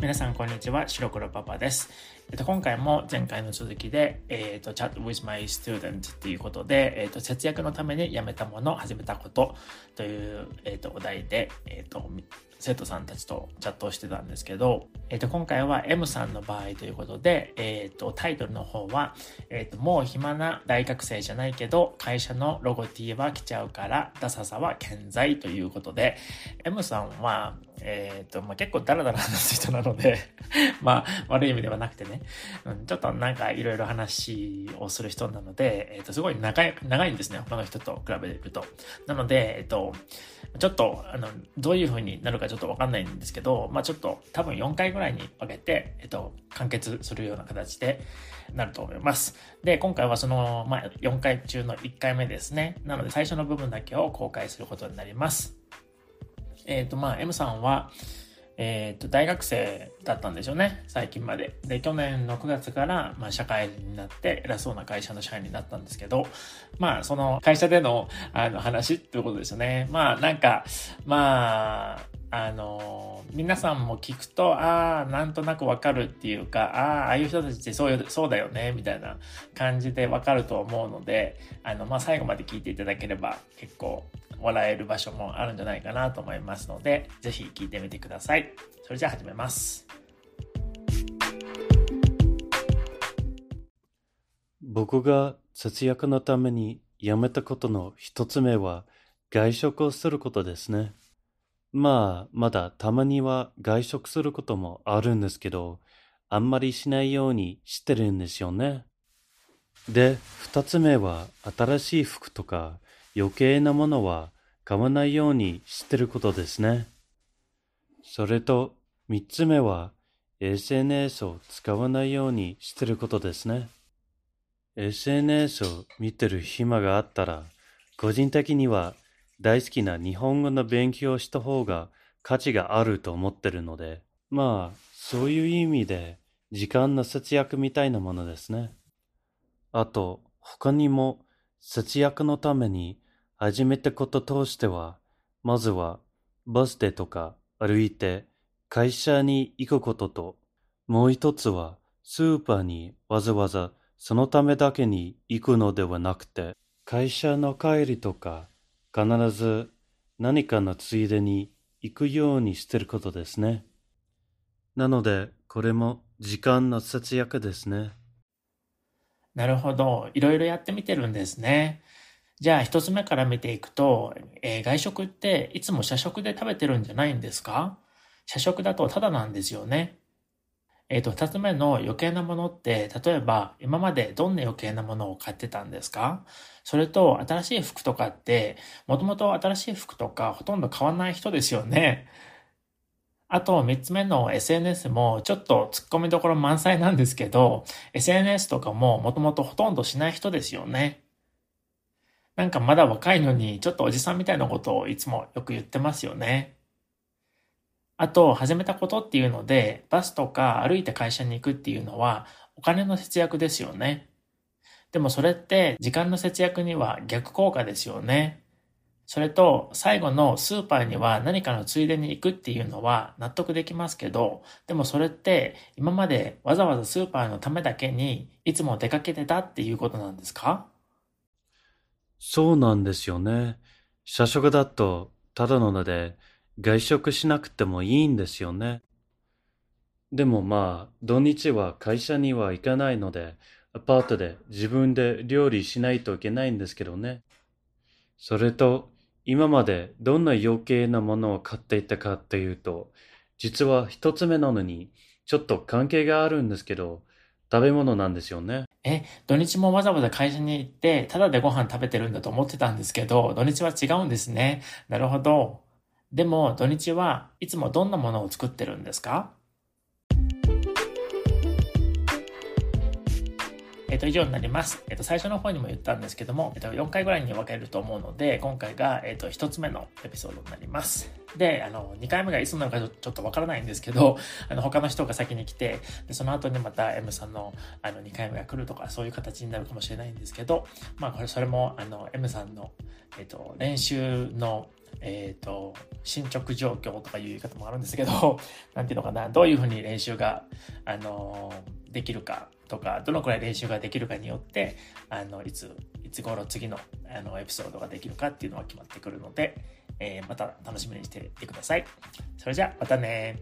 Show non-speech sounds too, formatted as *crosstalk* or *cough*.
皆さんこんにちは。白黒パパです、えっと、今回も前回の続きで、えっと、Chat with my student っていうことで、えっと、節約のためにやめたもの始めたことという、えっと、お題で、えっと、生徒さんたちとチャットをしてたんですけど、えっ、と、今回は M さんの場合ということで、えっ、と、タイトルの方は、えっ、と、もう暇な大学生じゃないけど、会社のロゴ T は来ちゃうから、ダサさは健在ということで、M さんは、えっ、と、まあ、結構ダラダラ話す人なので *laughs* まあ、悪い意味ではなくてね、うん、ちょっとなんかいろいろ話をする人なので、えっ、と、すごい長い、長いんですね、他の人と比べると。なので、えっ、と、ちょっと、あの、どういう風になるかちょっとわかんないんですけど、まあちょっと多分4回ぐらいに分けて、えっと、完結するような形でなると思います。で、今回はその、まあ4回中の1回目ですね。なので最初の部分だけを公開することになります。えっ、と、まあ M さんは、えっ、と、大学生だったんでしょうね。最近まで。で、去年の9月から、まあ、社会人になって、偉そうな会社の社員になったんですけど、まあ、その会社での、あの、話っていうことですよね。まあ、なんか、まあ、あの、皆さんも聞くと、ああ、なんとなくわかるっていうか、ああ、ああいう人たちってそういう、そうだよね、みたいな感じでわかると思うので、あの、まあ、最後まで聞いていただければ結構笑える場所もあるんじゃないかなと思いますので、ぜひ聞いてみてください。それじゃあ始めます。僕が節約のためにやめたことの一つ目は外食をすることですね。まあ、まだたまには外食することもあるんですけど、あんまりしないようにしてるんですよね。で、二つ目は新しい服とか余計なものは買わないようにしてることですね。それと三つ目は SNS を使わないようにしてることですね。SNS を見てる暇があったら、個人的には大好きな日本語の勉強をした方が価値があると思ってるので、まあ、そういう意味で時間の節約みたいなものですね。あと、他にも節約のために始めたこととしては、まずはバスでとか歩いて会社に行くことと、もう一つはスーパーにわざわざそのためだけに行くのではなくて、会社の帰りとか必ず何かのついでに行くようにしてることですね。なので、これも時間の節約ですね。なるほど。いろいろやってみてるんですね。じゃあ一つ目から見ていくと、えー、外食っていつも社食で食べてるんじゃないんですか？社食だとただなんですよね。えっ、ー、と、二つ目の余計なものって、例えば今までどんな余計なものを買ってたんですか？それと、新しい服とかって、もともと新しい服とかほとんど買わない人ですよね。あと、三つ目の SNS もちょっと突っ込みどころ満載なんですけど、SNS とかももともとほとんどしない人ですよね。なんかまだ若いのに、ちょっとおじさんみたいなことをいつもよく言ってますよね。あと、始めたことっていうので、バスとか歩いて会社に行くっていうのは、お金の節約ですよね。でもそれって時間の節約には逆効果ですよね。それと、最後のスーパーには何かのついでに行くっていうのは納得できますけど、でもそれって今までわざわざスーパーのためだけにいつも出かけてたっていうことなんですか？そうなんですよね。社食だとただのので外食しなくてもいいんですよね。でもまあ、土日は会社には行かないので、アパートで自分で料理しないといけないんですけどね。それと、今までどんな余計なものを買っていたかっていうと、実は一つ目なのに、ちょっと関係があるんですけど、食べ物なんですよね。え、土日もわざわざ会社に行って、ただでご飯食べてるんだと思ってたんですけど、土日は違うんですね。なるほど。でも土日はいつもどんなものを作ってるんですか？えっ、と、以上になります。えっ、と、最初の方にも言ったんですけども、えっ、と、4回ぐらいに分けると思うので、今回が、えっ、と、1つ目のエピソードになります。で、あの、2回目がいつなのかちょっとわからないんですけど、あの、他の人が先に来て、でその後にまた M さんの、あの、2回目が来るとか、そういう形になるかもしれないんですけど、まあ、これ、それも、あの、M さんの、えっ、と、練習のえっ、ー、と、進捗状況とかいう言い方もあるんですけど、*laughs* なんていうのかな、どういうふうに練習が、あの、できるかとか、どのくらい練習ができるかによって、あの、いつ、いつ頃次のあのエピソードができるかっていうのは決まってくるので、えー、また楽しみにしていてください。それじゃあ、またね